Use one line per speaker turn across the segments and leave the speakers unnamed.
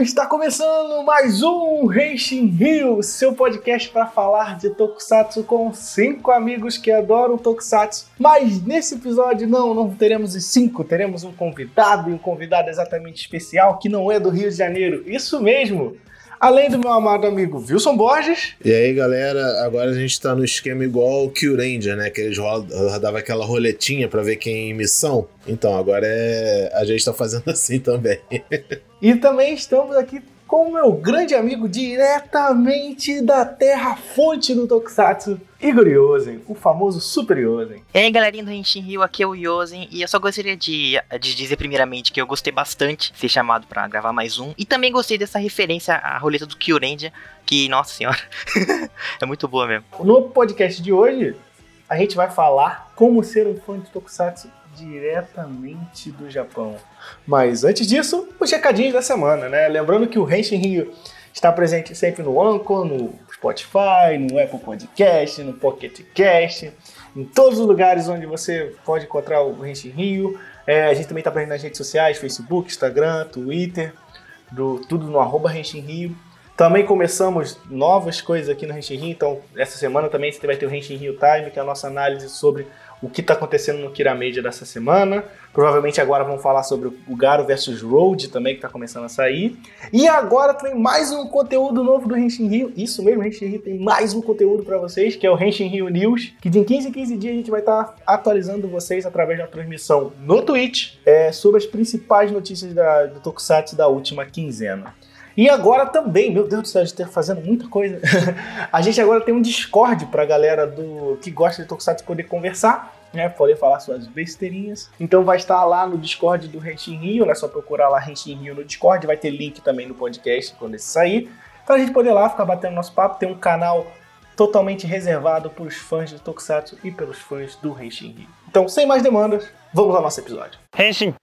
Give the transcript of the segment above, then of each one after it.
Está começando mais um Henshin Rio, seu podcast para falar de Tokusatsu com cinco amigos que adoram Tokusatsu. Mas nesse episódio não, não teremos os cinco, teremos um convidado e um convidado exatamente especial que não é do Rio de Janeiro. Isso mesmo! Além do meu amado amigo Wilson Borges.
E aí, galera, agora a gente tá no esquema igual o Kill Ranger, né? Que eles rodavam aquela roletinha para ver quem em missão. Então, agora é. A gente tá fazendo assim também.
e também estamos aqui com o meu grande amigo diretamente da terra fonte do Tokusatsu, Igor Yosen, o famoso Super Yosen.
E aí galerinha do Henshin Rio, aqui é o Yosen, e eu só gostaria de, de dizer primeiramente que eu gostei bastante de ser chamado para gravar mais um, e também gostei dessa referência à roleta do Kyurendia, que, nossa senhora, é muito boa mesmo.
No podcast de hoje, a gente vai falar como ser um fã de Tokusatsu diretamente do Japão. Mas antes disso, os recadinhos da semana, né? Lembrando que o Henshin Rio está presente sempre no Anchor, no Spotify, no Apple Podcast, no Pocket Cast, em todos os lugares onde você pode encontrar o Henshin Rio. É, a gente também está presente nas redes sociais, Facebook, Instagram, Twitter, do, tudo no arroba Rio. Também começamos novas coisas aqui no Henshin Rio, então essa semana também você vai ter o Henshin Rio Time, que é a nossa análise sobre o que está acontecendo no Kira Media dessa semana. Provavelmente agora vamos falar sobre o Garo versus Road também, que está começando a sair. E agora tem mais um conteúdo novo do Henshin Rio. Isso mesmo, Henshin Rio tem mais um conteúdo para vocês, que é o Henshin Rio News, que de 15 em 15 dias a gente vai estar tá atualizando vocês através da transmissão no Twitch é, sobre as principais notícias da, do Tokusatsu da última quinzena. E agora também, meu Deus do céu, a gente tá fazendo muita coisa. a gente agora tem um Discord pra galera do que gosta de Tokusatsu poder conversar. Né, poder falar suas besteirinhas. Então vai estar lá no Discord do Renshin Rio, né? Só procurar lá Renshin Rio no Discord, vai ter link também no podcast quando esse sair. Pra gente poder lá ficar batendo nosso papo, tem um canal totalmente reservado para os fãs de Tokusatsu e pelos fãs do Renshin Rio. Então, sem mais demandas, vamos ao nosso episódio.
Henshin!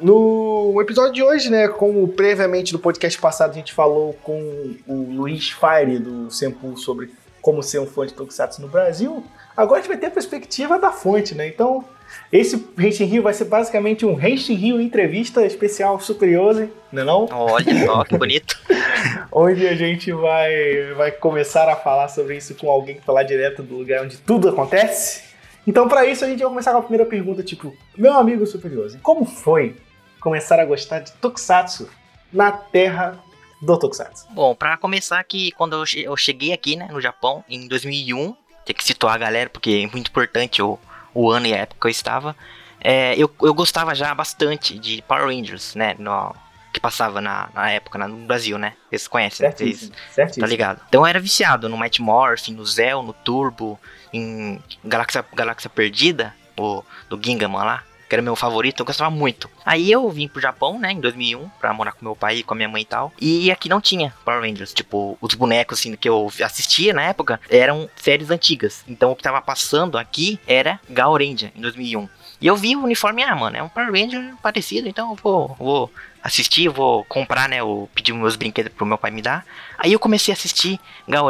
No episódio de hoje, né, como previamente no podcast passado a gente falou com o Luiz Fire do Sempu sobre como ser um fã de Tokusatsu no Brasil, agora a gente vai ter a perspectiva da fonte, né? Então, esse Henshin Rio vai ser basicamente um Henshin Rio entrevista especial Superioso, não é não?
Olha só, que bonito.
onde a gente vai, vai começar a falar sobre isso com alguém que falar direto do lugar onde tudo acontece. Então, para isso, a gente vai começar com a primeira pergunta, tipo, meu amigo Superioso, como foi começar a gostar de Tokusatsu na terra do Tokusatsu?
Bom, para começar aqui, quando eu cheguei aqui, né, no Japão, em 2001, tem que situar a galera, porque é muito importante o, o ano e a época que eu estava, é, eu, eu gostava já bastante de Power Rangers, né, no, que passava na, na época no Brasil, né? Vocês conhecem, certíssimo, vocês, certíssimo. tá ligado? Então eu era viciado no Might Morphin, no Zell, no Turbo, em Galáxia, Galáxia Perdida, o, do Gingaman lá que era meu favorito, eu gostava muito. Aí eu vim pro Japão, né, em 2001, pra morar com meu pai e com a minha mãe e tal. E aqui não tinha Power Rangers. Tipo, os bonecos, assim, que eu assistia na época eram séries antigas. Então o que tava passando aqui era Gal em 2001. E eu vi o uniforme, ah, mano, é um Power Ranger parecido, então eu vou, vou assistir, vou comprar, né, ou pedir meus brinquedos pro meu pai me dar. Aí eu comecei a assistir Gal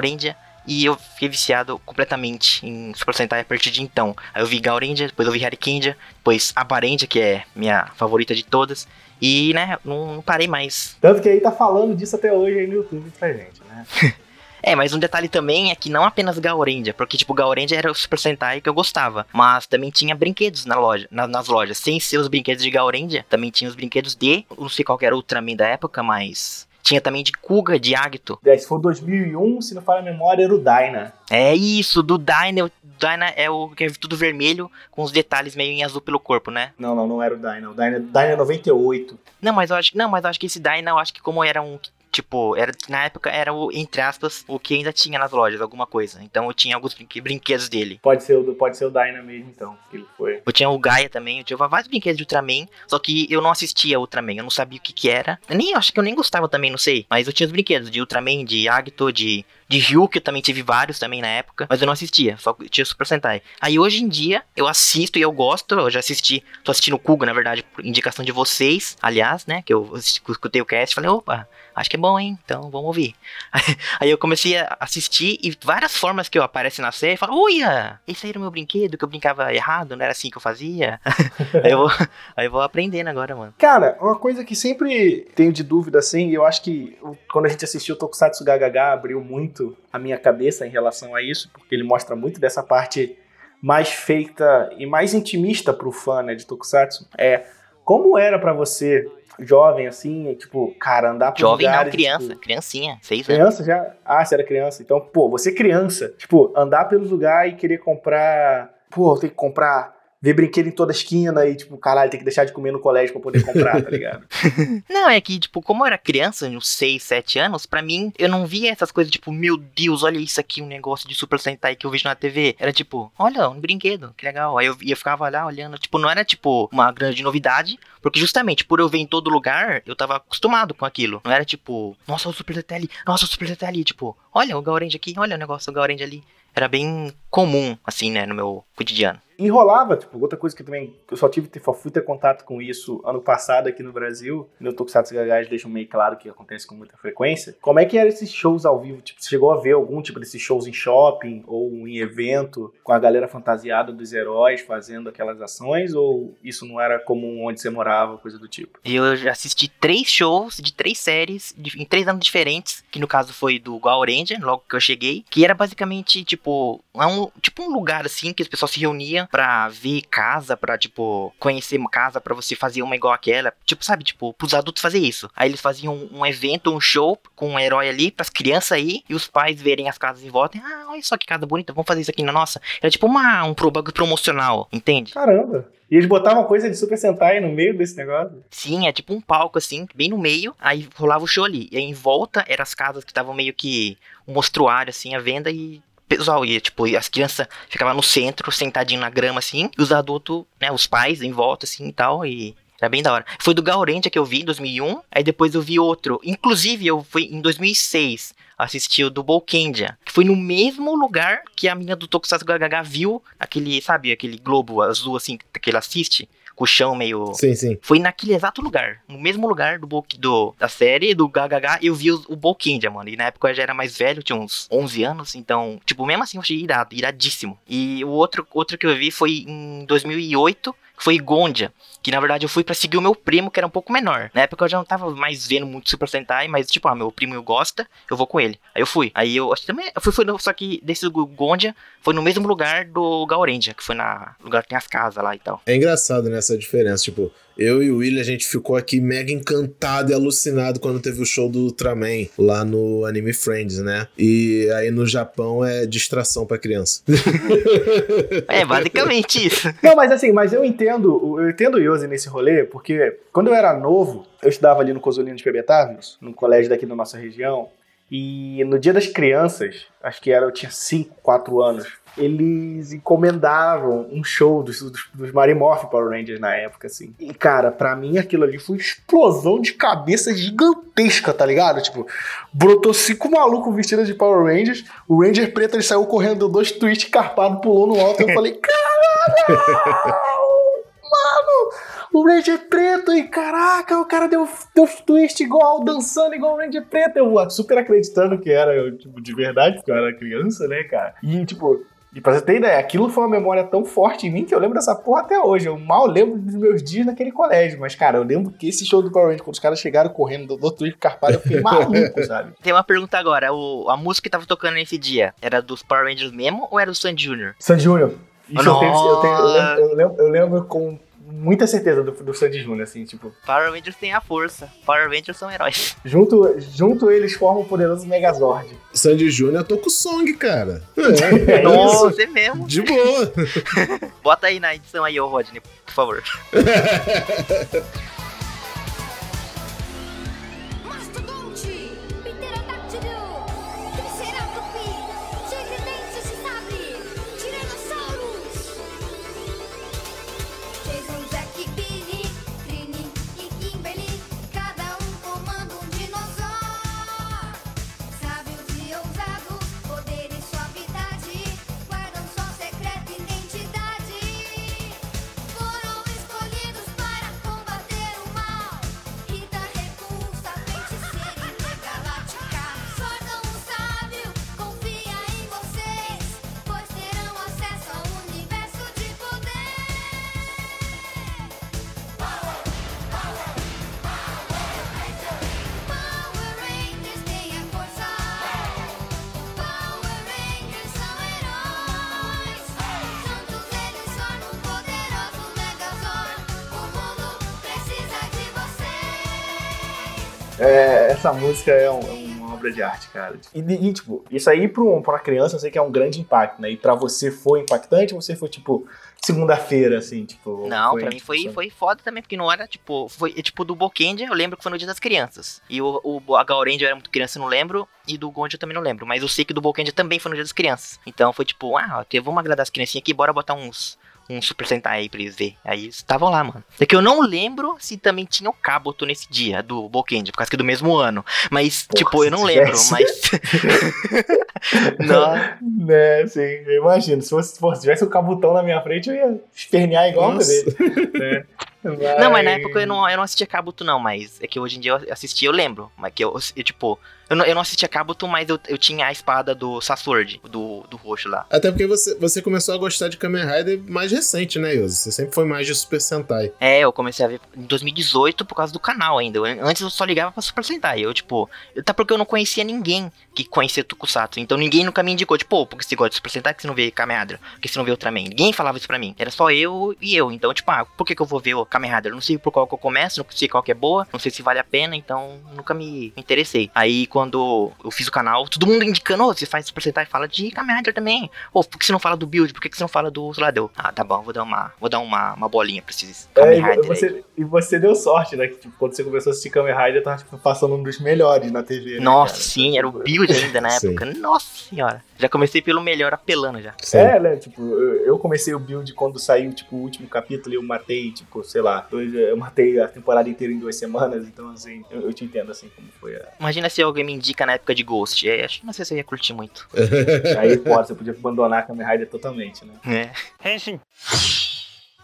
e eu fiquei viciado completamente em Super Sentai a partir de então. Aí eu vi Gaurendia, depois eu vi Harikendia, depois Aparendia, que é minha favorita de todas. E, né, não, não, parei mais.
Tanto que aí tá falando disso até hoje aí no YouTube pra gente, né?
É, mas um detalhe também é que não apenas Gaurendia, porque tipo, Gaurendia era o Super Sentai que eu gostava, mas também tinha brinquedos na loja, na, nas lojas. Sem ser os brinquedos de Gaurendia, também tinha os brinquedos de, não sei qual era o Ultraman da época, mas tinha também de Kuga, de Agito.
É, se for 2001, se não fala a memória, era o Dyna.
É isso, do Dyna. O Dyna é o que é tudo vermelho, com os detalhes meio em azul pelo corpo, né?
Não, não, não era o Dyna. O Dyna, Dyna é 98.
Não, mas eu acho, não, mas eu acho que esse Dyna, eu acho que como era um Tipo, era, na época era o, entre aspas, o que ainda tinha nas lojas, alguma coisa. Então eu tinha alguns brinquedos dele.
Pode ser o, pode ser o Dyna mesmo, então, que ele foi.
Eu tinha o Gaia também, eu tinha vários brinquedos de Ultraman, só que eu não assistia Ultraman, eu não sabia o que que era. Eu nem, acho que eu nem gostava também, não sei. Mas eu tinha os brinquedos de Ultraman, de Agito, de De Ryuk eu também tive vários também na época, mas eu não assistia, só tinha Super Sentai. Aí hoje em dia eu assisto e eu gosto, eu já assisti, tô assistindo o Kuga, na verdade, por indicação de vocês, aliás, né, que eu escutei o cast e falei, opa, acho que é bom, hein? Então vamos ouvir. Aí eu comecei a assistir e várias formas que eu apareço na série, falo, uia, esse aí era o meu brinquedo, que eu brincava errado, não era assim que eu fazia. aí, eu vou, aí eu vou aprendendo agora, mano.
Cara, uma coisa que sempre tenho de dúvida, assim, eu acho que quando a gente assistiu o Tokusatsu Gagaga abriu muito a minha cabeça em relação a isso, porque ele mostra muito dessa parte mais feita e mais intimista pro fã, né, de Tokusatsu. É, como era para você jovem, assim, tipo, cara, andar por
Jovem
lugares,
não, criança,
tipo,
criancinha, seis anos.
Criança já? Ah, você era criança. Então, pô, você criança, tipo, andar pelos lugares e querer comprar. Pô, tem que comprar. Ver brinquedo em toda esquina e, tipo, caralho, tem que deixar de comer no colégio pra poder comprar, tá ligado?
Não, é que, tipo, como eu era criança, uns 6, 7 anos, pra mim, eu não via essas coisas, tipo, meu Deus, olha isso aqui, um negócio de Super Sentai que eu vejo na TV. Era tipo, olha, um brinquedo, que legal. Aí eu, eu ficava lá olhando, tipo, não era, tipo, uma grande novidade, porque justamente por eu ver em todo lugar, eu tava acostumado com aquilo. Não era tipo, nossa, o Super Sentai ali, nossa, o Super Sentai ali, tipo, olha o Gaurange aqui, olha o negócio do Gaurange ali. Era bem comum, assim, né, no meu cotidiano.
Enrolava, tipo, outra coisa que também eu só tive só fui ter contato com isso ano passado aqui no Brasil. No Tokusatsu Gagás deixam meio claro que acontece com muita frequência. Como é que eram esses shows ao vivo? Tipo, você chegou a ver algum tipo desses shows em shopping ou em evento com a galera fantasiada dos heróis fazendo aquelas ações? Ou isso não era comum onde você morava, coisa do tipo?
Eu já assisti três shows de três séries de- em três anos diferentes, que no caso foi do Gal Ranger, logo que eu cheguei, que era basicamente tipo é um tipo um lugar assim que as pessoas se reuniam pra ver casa, pra tipo conhecer uma casa pra você fazer uma igual aquela, tipo sabe, tipo pros adultos fazer isso. Aí eles faziam um evento, um show com um herói ali pras crianças aí e os pais verem as casas em volta. e, Ah, olha só que casa bonita, vamos fazer isso aqui na nossa. Era tipo uma um bagulho promocional, entende?
Caramba! E eles botavam coisa de Super Sentai no meio desse negócio?
Sim, é tipo um palco assim, bem no meio, aí rolava o show ali. E aí em volta eram as casas que estavam meio que um mostruário assim à venda e pessoal ia, tipo, as crianças ficavam no centro, sentadinho na grama assim, e os adultos, né, os pais em volta assim e tal, e era bem da hora. Foi do Gaurenta que eu vi em 2001, aí depois eu vi outro. Inclusive, eu fui em 2006 assistir o do Bolkendia, que foi no mesmo lugar que a menina do Tokusatsu Gagaga viu aquele, sabe, aquele globo azul assim que ele assiste, com o chão meio
Sim, sim.
foi naquele exato lugar, no mesmo lugar do, Bo- do da série, do Gagaga, eu vi o, o Bolkindia, mano. E na época eu já era mais velho, tinha uns 11 anos, então, tipo, mesmo assim eu achei irado, iradíssimo. E o outro, outro que eu vi foi em 2008, que foi Gondia, que na verdade eu fui pra seguir o meu primo, que era um pouco menor. Na época eu já não tava mais vendo muito Super Sentai, mas tipo, ah, meu primo gosta, eu vou com ele. Aí eu fui. Aí eu acho que também, eu fui, no- só que desse Gondia, foi no mesmo lugar do Gaurendia, que foi na lugar que tem as casas lá e tal.
É engraçado nessa diferença. Tipo, eu e o William, a gente ficou aqui mega encantado e alucinado quando teve o show do Ultraman lá no Anime Friends, né? E aí no Japão é distração pra criança.
É, basicamente isso.
Não, mas assim, mas eu entendo, eu entendo o Yose nesse rolê, porque quando eu era novo, eu estudava ali no Cosolino de Pebetávios, num colégio daqui da nossa região, e no dia das crianças, acho que era, eu tinha 5, 4 anos, eles encomendavam um show dos, dos, dos Marimorph Power Rangers na época, assim. E, cara, pra mim aquilo ali foi uma explosão de cabeça gigantesca, tá ligado? Tipo, brotou cinco malucos vestidos de Power Rangers, o Ranger preto ele saiu correndo, dois twists carpado, pulou no alto, e eu falei, Mano, o Ranger preto e caraca, o cara deu, deu twist igual, dançando igual o Ranger preto. Eu super acreditando que era, eu, tipo, de verdade, porque eu era criança, né, cara? E, tipo, e pra você ter ideia, aquilo foi uma memória tão forte em mim que eu lembro dessa porra até hoje. Eu mal lembro dos meus dias naquele colégio. Mas, cara, eu lembro que esse show do Power Ranger, quando os caras chegaram correndo do outro carpado, eu fiquei maluco, sabe?
Tem uma pergunta agora. O, a música que tava tocando nesse dia era dos Power Rangers mesmo ou era do Sandy Jr.?
Sandy Júnior. Isso eu, tenho, eu, tenho, eu, lembro, eu, lembro, eu lembro com muita certeza do, do Sandy Júnior, assim, tipo.
Power Rangers tem a força. Power Rangers são heróis.
Junto, junto eles formam o poderoso Megazord.
Sandy Júnior é Song, cara. É,
É
Nossa,
isso.
é mesmo.
de boa.
Bota aí na edição aí, ô Rodney, por favor.
É, essa música é, um- é uma obra de arte, cara. E, e, tipo, isso aí pra, um- pra uma criança eu sei que é um grande impacto, né? E pra você foi impactante ou você foi, tipo, segunda-feira, assim, tipo.
Não, pra mim foi, foi foda também, porque não era, tipo, foi é, tipo do Bokendia, eu lembro que foi no dia das crianças. E o, o a Gaurendia eu era muito criança, eu não lembro, e do Gondia eu também não lembro. Mas eu sei que do Bokendia também foi no dia das crianças. Então foi tipo, ah, ó, vamos agradar as criancinhas aqui, bora botar uns. Um Super Sentai aí pra eles verem. Aí eles estavam lá, mano. É que eu não lembro se também tinha o Kabuto nesse dia, do Bokendia, por causa que é do mesmo ano. Mas,
Porra,
tipo, eu não lembro,
tivesse.
mas. não,
Né, sim, eu imagino. Se, fosse, se tivesse o cabutão na minha frente, eu ia espernear igual
Nossa.
dele. né?
Não, mas na época eu não, eu não assistia Kabuto, não, mas é que hoje em dia eu assisti, eu lembro. Mas que eu, eu, tipo, eu não, eu não assistia Kabuto, mas eu, eu tinha a espada do Sasword, do, do roxo lá.
Até porque você, você começou a gostar de Kamen Rider mais recente, né, Yoso? Você sempre foi mais de Super Sentai.
É, eu comecei a ver em 2018 por causa do canal ainda. Eu- antes eu só ligava pra Super Sentai. Eu, tipo, até porque eu não conhecia ninguém que conhecia Tokusatsu. Então ninguém nunca me indicou, tipo, pô, porque você gosta de Super Sentai, que você não vê Kamen Rider? Porque você não vê Ultraman? Ninguém falava isso pra mim. Era só eu e eu. Então, tipo, ah, por que, que eu vou ver o Kamen Rider? Eu não sei por qual que eu começo, não sei qual que é boa, não sei se vale a pena, então nunca me interessei. Aí quando eu fiz o canal, todo mundo indicando, ô, você faz Super Sentai, fala de Kamen Rider também. Ô, por que você não fala do build? Por que você não fala do lá, deu? Ah, tá bom, vou dar uma, vou dar uma, uma bolinha pra esses
É,
Kamen
e,
Rider aí.
você, e você deu sorte, né? Que, tipo, quando você começou a assistir Kamen Rider, tava tipo, passando um dos melhores na TV. né,
Nossa,
cara?
sim, era o build ainda na
Sim.
época. Nossa senhora. Já comecei pelo melhor apelando já.
Sim.
É, né? Tipo, eu comecei o build quando saiu, tipo, o último capítulo e eu matei, tipo, sei lá, dois, eu matei a temporada inteira em duas semanas, então, assim, eu, eu te entendo, assim, como foi a...
Imagina se alguém me indica na época de Ghost. É, acho que não sei se eu ia curtir muito.
Aí, pô, você podia abandonar a Kamen Rider totalmente, né?
É.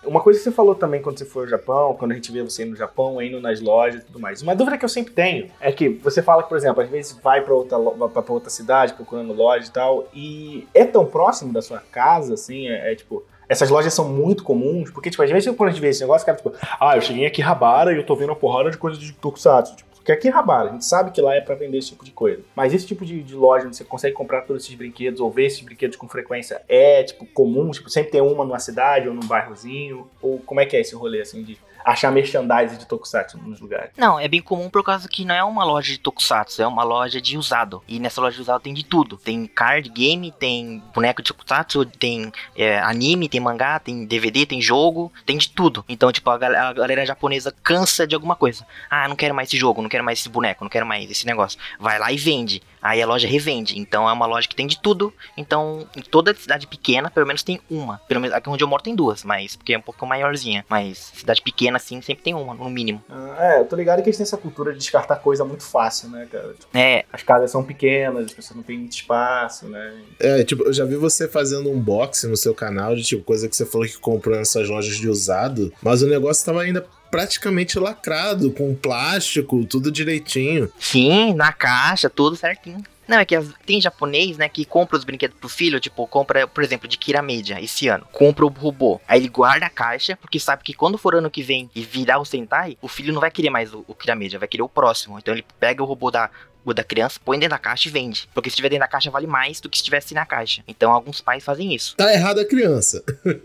Uma coisa que você falou também quando você foi ao Japão, quando a gente vê você no Japão, indo nas lojas e tudo mais. Uma dúvida que eu sempre tenho é que você fala que, por exemplo, às vezes vai pra outra, pra outra cidade procurando loja e tal, e é tão próximo da sua casa, assim, é, é, tipo. Essas lojas são muito comuns, porque, tipo, às vezes quando a gente vê esse negócio, cara, tipo, ah, eu cheguei em Akihabara e eu tô vendo uma porrada de coisa de Tokusatsu. Tipo, porque aqui em Akihabara, a gente sabe que lá é pra vender esse tipo de coisa. Mas esse tipo de, de loja onde você consegue comprar todos esses brinquedos ou ver esses brinquedos com frequência é, tipo, comum? Tipo, sempre tem uma numa cidade ou num bairrozinho? Ou como é que é esse rolê, assim, de achar merchandise de Tokusatsu nos lugares?
Não, é bem comum por causa que não é uma loja de tokusatsu, é uma loja de usado. E nessa loja de usado tem de tudo. Tem card game, tem boneco de tokusatsu, tem é, anime, tem mangá, tem DVD, tem jogo, tem de tudo. Então, tipo, a, gal- a galera japonesa cansa de alguma coisa. Ah, não quero mais esse jogo, não quero mais esse boneco, não quero mais esse negócio. Vai lá e vende. Aí a loja revende. Então é uma loja que tem de tudo. Então, em toda cidade pequena, pelo menos tem uma. Pelo menos aqui onde eu moro tem duas, mas porque é um pouco maiorzinha. Mas cidade pequena, assim, sempre tem uma, no mínimo.
Ah, é, eu tô ligado que eles têm essa cultura de descartar coisa muito fácil, né, cara? Tipo,
É,
as casas são pequenas, as pessoas não têm muito espaço, né?
É, tipo, eu já vi você fazendo um unboxing no seu canal de tipo coisa que você falou que comprou nessas lojas de usado, mas o negócio tava ainda praticamente lacrado, com plástico, tudo direitinho.
sim, na caixa, tudo certinho. Não, é que as- tem japonês, né, que compra os brinquedos pro filho, tipo, compra, por exemplo, de Kiramedia esse ano. Compra o robô. Aí ele guarda a caixa, porque sabe que quando for ano que vem e virar o Sentai, o filho não vai querer mais o, o Kiramedia, vai querer o próximo. Então ele pega o robô da, o da criança, põe dentro da caixa e vende. Porque se estiver dentro da caixa vale mais do que se estivesse na caixa. Então alguns pais fazem isso.
Tá errado a criança.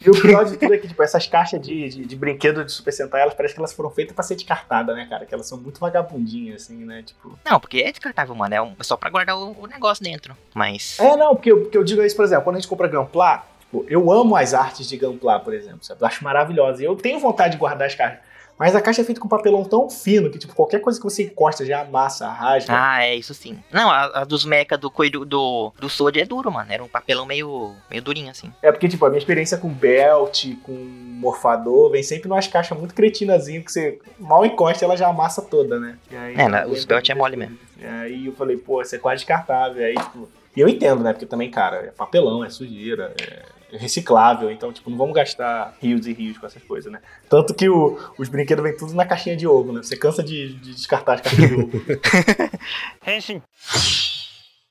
E o pior de tudo é que, tipo, essas caixas de, de, de brinquedo de Super Sentai, elas parecem que elas foram feitas pra ser descartadas, né, cara? Que elas são muito vagabundinhas, assim, né? Tipo.
Não, porque é descartável, mano. É, um- é só pra guardar o, o negócio dentro. Mas.
É, não, porque eu, porque eu digo isso, por exemplo, quando a gente compra Gunpla, tipo, eu amo as artes de Gunpla, por exemplo, sabe? Eu acho maravilhosa. E eu tenho vontade de guardar as caixas. Mas a caixa é feita com papelão tão fino que, tipo, qualquer coisa que você encosta já amassa, rasga.
Ah, é isso sim. Não, a, a dos mecha do coelho do, do Sword é duro, mano. Era um papelão meio, meio durinho, assim.
É porque, tipo, a minha experiência com belt, com morfador, vem sempre numas caixas muito cretinazinhas que você mal encosta ela já amassa toda, né? Aí,
É, na-
eu
os belt é mole mesmo.
E aí eu falei, pô, isso é quase descartável. Aí, tipo, e eu entendo, né? Porque também, cara, é papelão, é sujeira, é reciclável, então, tipo, não vamos gastar rios e rios com essas coisas, né? Tanto que o- os brinquedos vêm tudo na caixinha de ovo, né? Você cansa de, de descartar as caixinhas de ovo.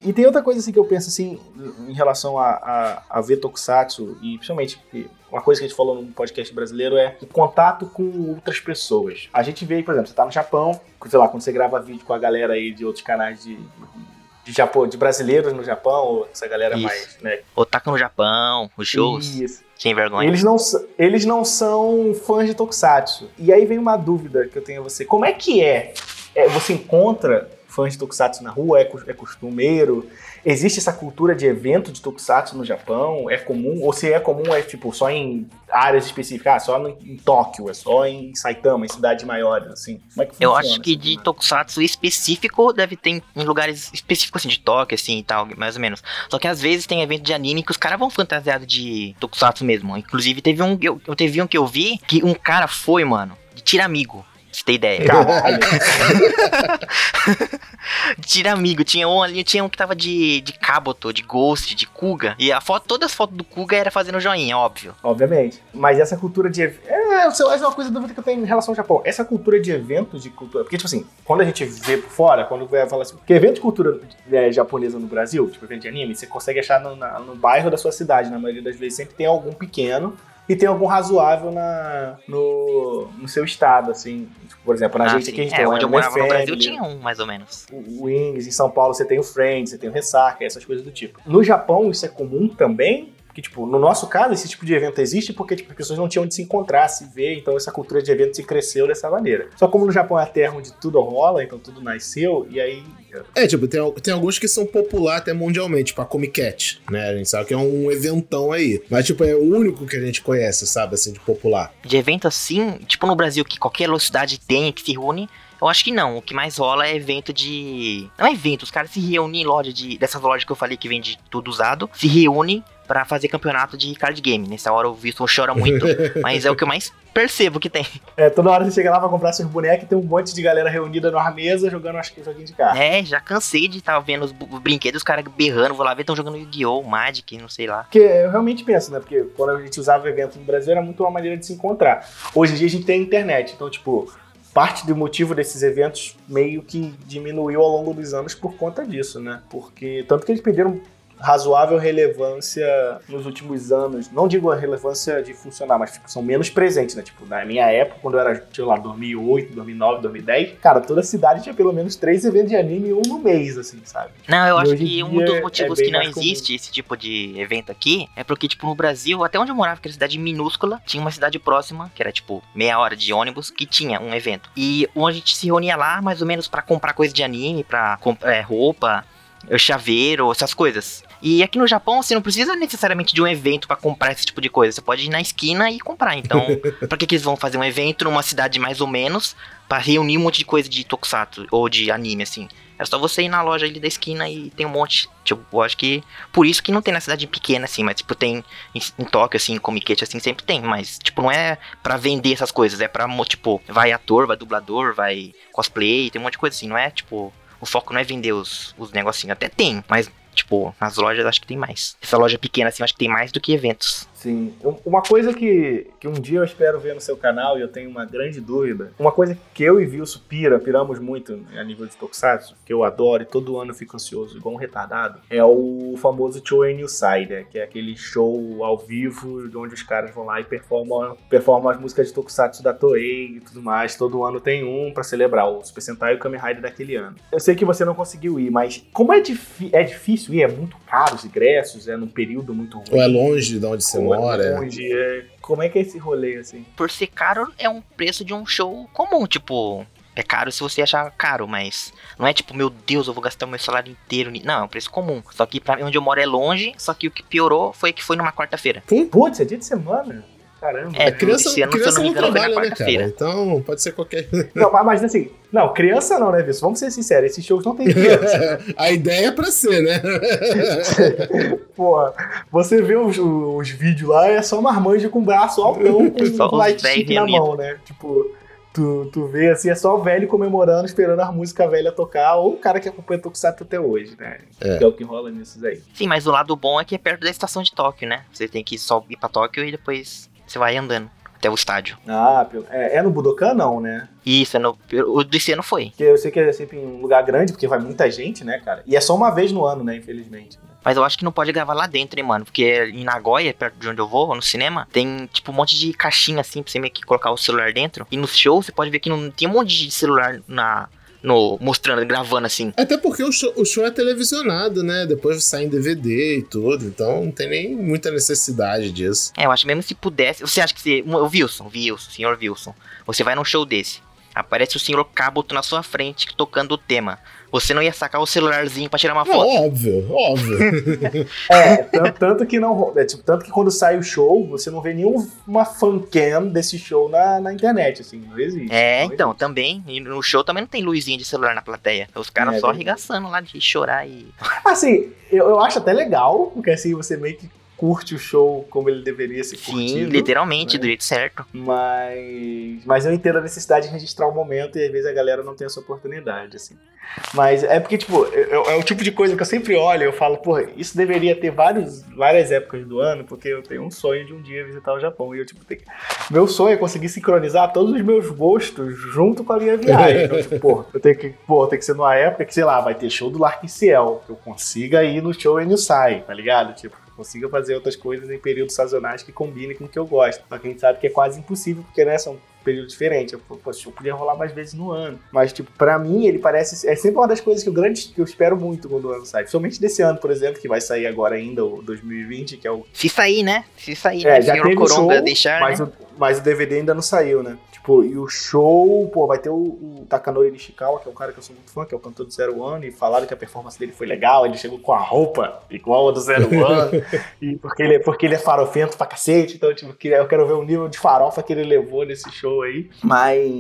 E tem outra coisa assim que eu penso assim em relação a, a, a ver Tokusatsu e principalmente uma coisa que a gente falou no podcast brasileiro é o contato com outras pessoas. A gente vê, por exemplo, você tá no Japão, sei lá, quando você grava vídeo com a galera aí de outros canais de, de, Japão, de brasileiros no Japão, ou essa galera
Isso.
mais, né?
Otaku no Japão, os shows,
Isso.
sem vergonha.
Eles não, eles não são fãs de Tokusatsu. E aí vem uma dúvida que eu tenho a você. Como é que é é, você encontra fãs de Tokusatsu na rua, é, é costumeiro? Existe essa cultura de evento de Tokusatsu no Japão? É comum? Ou se é comum, é tipo só em áreas específicas? Ah, só no- em Tóquio, é só em Saitama, em cidades maiores, assim? Como é que
Eu
funciona
acho que de? Tokusatsu específico deve ter em- lugares específicos, assim, de Tóquio, assim, e tal, mais ou menos. Só que às vezes tem evento de anime que os caras vão fantasiados de Tokusatsu mesmo. Inclusive teve um, eu, eu teve um que eu vi que um cara foi, mano, de Tiramigo. Você ter ideia.
Caralho.
Tira amigo, tinha um ali, tinha um que tava de, de Kabuto, de Ghost, de Kuga. E a foto, todas as fotos do Kuga era fazendo joinha, óbvio.
Obviamente. Mas essa cultura de. ev- É, essa é uma coisa dúvida que eu tenho em relação ao Japão. Essa cultura de eventos de cultura. Porque, tipo assim, quando a gente vê por fora, quando vai falar assim. Porque evento de cultura é, japonesa no Brasil, tipo evento de anime, você consegue achar no, na- no bairro da sua cidade. Na maioria das vezes sempre tem algum pequeno. E tem algum razoável na, no, no seu estado, assim. Tipo, por exemplo, na
Ah,
gente
sim.
aqui a gente
é,
tem o
onde eu morava no Brasil tinha um, mais ou menos.
o Wings, em São Paulo você tem o Friends, você tem o Ressaca, essas coisas do tipo. No Japão isso é comum também, porque, tipo, no nosso caso, esse tipo de evento existe porque, tipo, as pessoas não tinham onde se encontrar, se ver, então essa cultura de evento se cresceu dessa maneira. Só como no Japão é a terra onde tudo rola, então tudo nasceu, e aí...
É, tipo, tem, tem alguns que são popular até mundialmente, tipo a Comic Cat, né? A gente sabe que é um eventão aí. Mas, tipo, é o único que a gente conhece, sabe, assim, de popular.
De evento assim, tipo no Brasil, que qualquer cidade tem, que se reúne, eu acho que não. O que mais rola é evento de. Não é evento, os caras se reúnem em loja de. Dessas lojas que eu falei que vende tudo usado, se reúnem pra fazer campeonato de card game. Nessa hora o Wilson chora muito, mas é o que eu mais percebo que tem.
É, toda hora você chega lá pra comprar seus bonecos e tem um monte de galera reunida numa mesa jogando, acho que, joguinho de carta.
É, já cansei de estar vendo os, bu- os brinquedos, os caras berrando, vou lá ver, estão jogando Yu-Gi-Oh!, Magic, não sei lá.
Porque eu realmente penso, né? Porque quando a gente usava evento no Brasil era muito uma maneira de se encontrar. Hoje em dia a gente tem a internet, então, tipo, parte do motivo desses eventos meio que diminuiu ao longo dos anos por conta disso, né? Porque tanto que eles perderam razoável relevância nos últimos anos. Não digo a relevância de funcionar, mas tipo, são menos presentes, né? Tipo, na minha época, quando eu era, sei lá, 2008, 2009, 2010, cara, toda cidade tinha pelo menos três eventos de anime, um no mês, assim, sabe?
Não, eu
E
acho que um dos
é
motivos
bem
que não
mais comum.
existe esse tipo de evento aqui é porque, tipo, no Brasil, até onde eu morava, que era cidade minúscula, tinha uma cidade próxima, que era, tipo, meia hora de ônibus, que tinha um evento. E onde a gente se reunia lá, mais ou menos, pra comprar coisa de anime, pra comprar é, roupa, chaveiro, essas coisas. E aqui no Japão, você não precisa necessariamente de um evento pra comprar esse tipo de coisa. Você pode ir na esquina e comprar. Então, pra que, que eles vão fazer um evento numa cidade mais ou menos pra reunir um monte de coisa de tokusatsu ou de anime, assim? É só você ir na loja ali da esquina e tem um monte. Tipo, eu acho que. Por isso que não tem na cidade pequena, assim, mas tipo, tem em, em Tóquio, assim, Comiquete, assim, sempre tem. Mas, tipo, não é pra vender essas coisas, é pra, tipo, vai ator, vai dublador, vai cosplay, tem um monte de coisa assim, não é, tipo. O foco não é vender os, os negocinhos. Até tem, mas, tipo, nas lojas acho que tem mais. Essa loja pequena, assim, acho que tem mais do que eventos.
Sim. Um- Uma coisa que, que um dia eu espero ver no seu canal e eu tenho uma grande dúvida. Uma coisa que eu e Vilso pira, piramos muito a nível de Tokusatsu, que eu adoro e todo ano fico ansioso, igual um retardado, é o famoso Choen Insider, que é aquele show ao vivo de onde os caras vão lá e performam, performam as músicas de Tokusatsu da Toei e tudo mais. Todo ano tem um pra celebrar, o Super Sentai e o Kamen Rider daquele ano. Eu sei que você não conseguiu ir, mas como é, é difícil ir? É muito caro os ingressos? É num período muito ruim?
Ou é longe de onde você mora.
Longe, é- Como é que é esse rolê, assim?
Por ser caro, é um preço de um show comum, tipo. É caro se você achar caro, mas não é tipo, meu Deus, eu vou gastar o meu salário inteiro. ni-". Não, é um preço comum. Só que pra mim, onde eu moro é longe, só que o que piorou foi que foi numa quarta-feira.
Putz, é dia de semana? Caramba.
É,
A criança,
ano,
criança
não engano, na
trabalha, né, cara? Então pode ser qualquer.
Não, mas, assim, não, criança não, né, Vitor? Vamos ser sinceros, esses shows não tem criança. né?
a ideia é pra ser, né?
Porra, você vê os, os vídeos lá, é só marmanjo com braço altão,
Só
com
os
light
véi
stick na
reunido.
mão, né? Tipo, tu, tu vê assim, é só o velho comemorando, esperando a música velha tocar, ou o cara que acompanha Tokusatsu até hoje, né?
É.
Que é o que rola nesses aí.
Sim, mas o lado bom é que é perto da estação de Tóquio, né? Você tem que só ir pra Tóquio e depois você vai andando até o estádio.
Ah, é, é no Budokan não, né?
Isso, é no, o desse ano foi.
Porque eu sei que é sempre em um lugar grande, porque vai muita gente, né, cara? E é só uma vez no ano, né, infelizmente.
Mas eu acho que não pode gravar lá dentro, hein, mano? Porque em Nagoya, perto de onde eu vou, no cinema, tem tipo um monte de caixinha assim pra você meio que colocar o celular dentro. E no show você pode ver que não tem um monte de celular na. No, mostrando, gravando assim.
Até porque o show, o show é televisionado, né? Depois sai em DVD e tudo. Então não tem nem muita necessidade disso.
É, eu acho mesmo se pudesse. Você acha que você. O Wilson, Wilson, senhor Wilson. Você vai num show desse. aparece o senhor Kabuto na sua frente tocando o tema. Você não ia sacar o celularzinho pra tirar uma foto?
óbvio, óbvio.
É, tanto, tanto que não. É, tipo, tanto que quando sai o show, você não vê nenhuma fancam desse show na, na internet, assim, não existe.
É,
Não
então,
existe.
também. E no show também não tem luzinha de celular na plateia. Os caras
É
só arregaçando lá de chorar e.
Assim, eu, eu acho até legal, porque assim você meio que curte o show como ele deveria ser
Sim,
curtido.
literalmente,
né?
do jeito certo.
Mas, mas eu entendo a necessidade de registrar o momento e às vezes a galera não tem essa oportunidade, assim. Mas é porque, tipo, eu- é o tipo de coisa que eu sempre olho e eu falo, porra, isso deveria ter vários, várias épocas do ano, porque eu tenho um sonho de um dia visitar o Japão. E eu, tipo, tenho... meu sonho é conseguir sincronizar todos os meus gostos junto com a minha viagem. Então, tipo, porra, eu tenho que, pô, tem que ser numa época que, sei lá, vai ter show do Lark Ciel, que eu consiga ir no show e no sai, tá ligado? Tipo, consiga fazer outras coisas em períodos sazonais que combinem com o que eu gosto. Só que a gente sabe que é quase impossível, porque, né, são períodos diferentes. Eu, pô, eu podia rolar mais vezes no ano. Mas, tipo, pra mim, ele parece... É sempre uma das coisas que eu, grande, que eu espero muito quando o ano sai. Principalmente desse ano, por exemplo, que vai sair agora ainda, o 2020, que é o...
Se sair, né? Se sair,
É,
né?
já
senhor
teve
Coronga
show,
deixar.
Mas,
né?
o, mas o DVD ainda não saiu, né? Tipo, e o show, pô, vai ter o, o Takanori Nishikawa, que é um cara que eu sou muito fã, que é o cantor do Zero One, e falaram que a performance dele foi legal, ele chegou com a roupa igual a do Zero One, e porque ele, porque ele é farofento pra cacete, então, tipo, que- eu quero ver o nível de farofa que ele levou nesse show aí. Mas,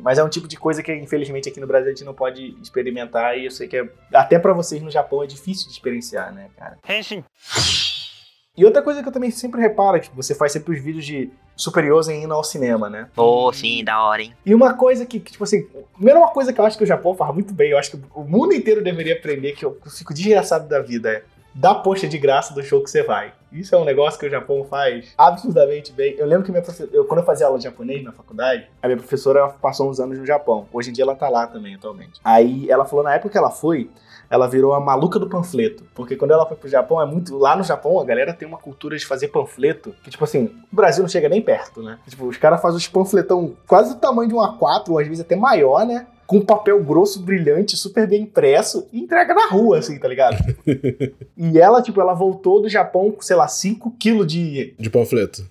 mas é um tipo de coisa que, infelizmente, aqui no Brasil a gente não pode experimentar, e eu sei que é, até pra vocês no Japão é difícil de experienciar, né, cara? E outra coisa que eu também sempre reparo é que você faz sempre os vídeos de superiores em indo ao cinema, né?
Pô, sim, da hora, hein?
E uma coisa que, que, tipo assim, primeiro uma coisa que eu acho que o Japão faz muito bem, eu acho que o mundo inteiro deveria aprender, que eu fico desgraçado da vida, é dar poxa de graça do show que você vai. Isso é um negócio que o Japão faz absurdamente bem. Eu lembro que minha eu, quando eu fazia aula de japonês na faculdade, a minha professora passou uns anos no Japão. Hoje em dia ela tá lá também, atualmente. Aí ela falou, na época que ela foi, ela virou a maluca do panfleto. Porque quando ela foi pro Japão, é muito. Lá no Japão, a galera tem uma cultura de fazer panfleto. Que, tipo assim, o Brasil não chega nem perto, né? Tipo, os caras fazem os panfletão quase do tamanho de um A4, ou às vezes até maior, né? Com papel grosso, brilhante, super bem impresso, e entrega na rua, assim, tá ligado? e ela, tipo, ela voltou do Japão com, sei lá, 5 quilos de,
De panfleto.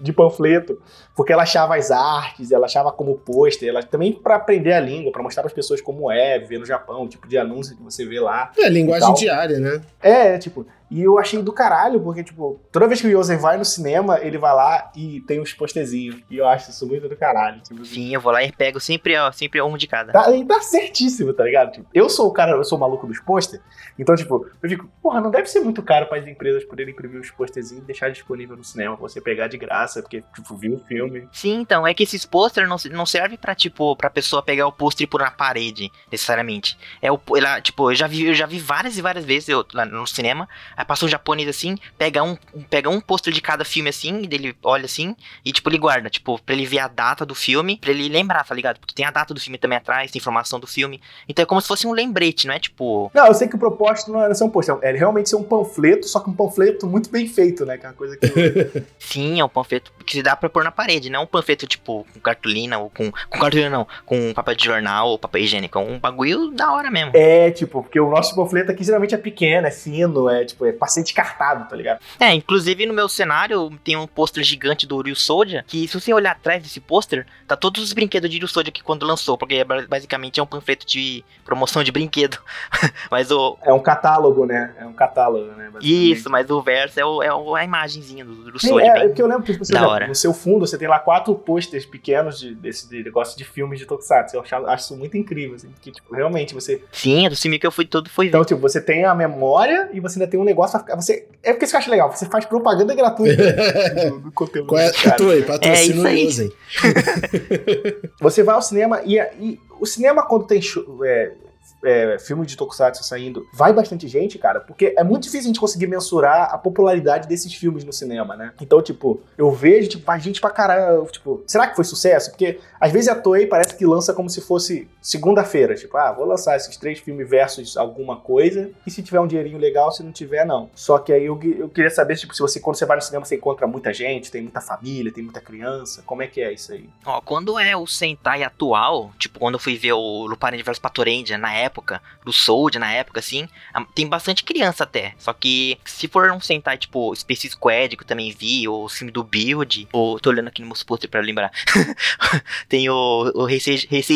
de panfleto, porque ela achava as artes, ela achava como pôster, ela também pra aprender a língua, pra mostrar pras pessoas como é viver no Japão, o tipo de anúncio que você vê lá.
É, linguagem diária, né?
É, tipo, e eu achei do caralho, porque, tipo, toda vez que o Yosen vai no cinema, ele vai lá e tem uns posterzinhos. E eu acho isso muito do caralho. Tipo,
Sim, eu vou lá e pego sempre, ó, sempre um de cada.
Tá, e tá certíssimo, tá ligado? Tipo, eu sou o cara, eu sou o maluco dos pôster, então, tipo, eu fico, porra, não deve ser muito caro para as empresas poderem imprimir os posterzinhos e deixar disponível no cinema pra você pegar de graça, porque, tipo, viu o filme.
Sim, então, é que esses pôster não, não serve pra, tipo, pra pessoa pegar o pôster e pôr na parede, necessariamente. É o, ela, tipo, eu já vi, eu já vi várias e várias vezes eu, lá no cinema, aí passa um japonês assim, pega um, pega um pôster de cada filme assim, e dele olha assim, e tipo, ele guarda, tipo, pra ele ver a data do filme, pra ele lembrar, tá ligado? Porque tem a data do filme também atrás, tem informação do filme. Então é como se fosse um lembrete, não é tipo.
Não, eu sei que o propósito não é ser um pôster, é realmente ser um panfleto, só que um panfleto muito bem feito, né? Que é uma coisa que eu...
Sim, é um panfleto que se dá pra pôr na parede, não um panfleto tipo com cartolina ou com. Com cartolina não, com papel de jornal ou papel higiênico. É um bagulho da hora mesmo.
É, tipo, porque o nosso panfleto aqui geralmente é pequeno, é fino, é, tipo, é pra ser descartado, tá ligado?
É, inclusive no meu cenário tem um pôster gigante do Ryu Soldier, que se você olhar atrás desse pôster, tá todos os brinquedos de Ryu Soldier que quando lançou, porque é ba- basicamente é um panfleto de promoção de brinquedo. mas o.
É um catálogo, né? É um catálogo, né?
Isso, mas o verso é, o, é a imagenzinha do
Sim,
Soldier.
é,
bem-
é porque eu lembro que tipo, você já-
hora.
no seu fundo você tem lá quatro posters pequenos de, desse de negócio de filmes de Tokusatsu. Eu acho, acho isso muito incrível, assim, porque tipo, realmente você.
Sim, é do filme que eu fui todo foi ver.
Então, tipo, você tem a memória e você ainda tem um negócio pra ficar. Você, é porque isso que eu acho legal, você faz propaganda gratuita do, do conteúdo.
Qual é? aí,
É aí.
o Usem.
Você vai ao cinema e, e o cinema, quando tem show- é, é, de Tokusatsu saindo, vai bastante gente, cara, porque é muito difícil a gente conseguir mensurar a popularidade desses filmes no cinema, né? Então, tipo, eu vejo, tipo, vai gente pra caralho, tipo, será que foi sucesso? Porque às vezes a Toei parece que lança como se fosse segunda-feira, tipo, ah, vou lançar esses três filmes versus alguma coisa, e se tiver um dinheirinho legal, se não tiver, não. Só que aí eu, eu queria saber, tipo, se você, quando você vai no cinema, você encontra muita gente, tem muita família, tem muita criança, como é que é isso aí?
Ó, quando é o Sentai atual, tipo, quando eu fui ver o Lupin Universo Patorendia na época, época, do Soldier na época, assim, tem bastante criança até. Só que se for um Sentai tipo Space Squad, que eu também vi, ou o filme do Build, ou tô olhando aqui no meus poster pra lembrar. tem o, o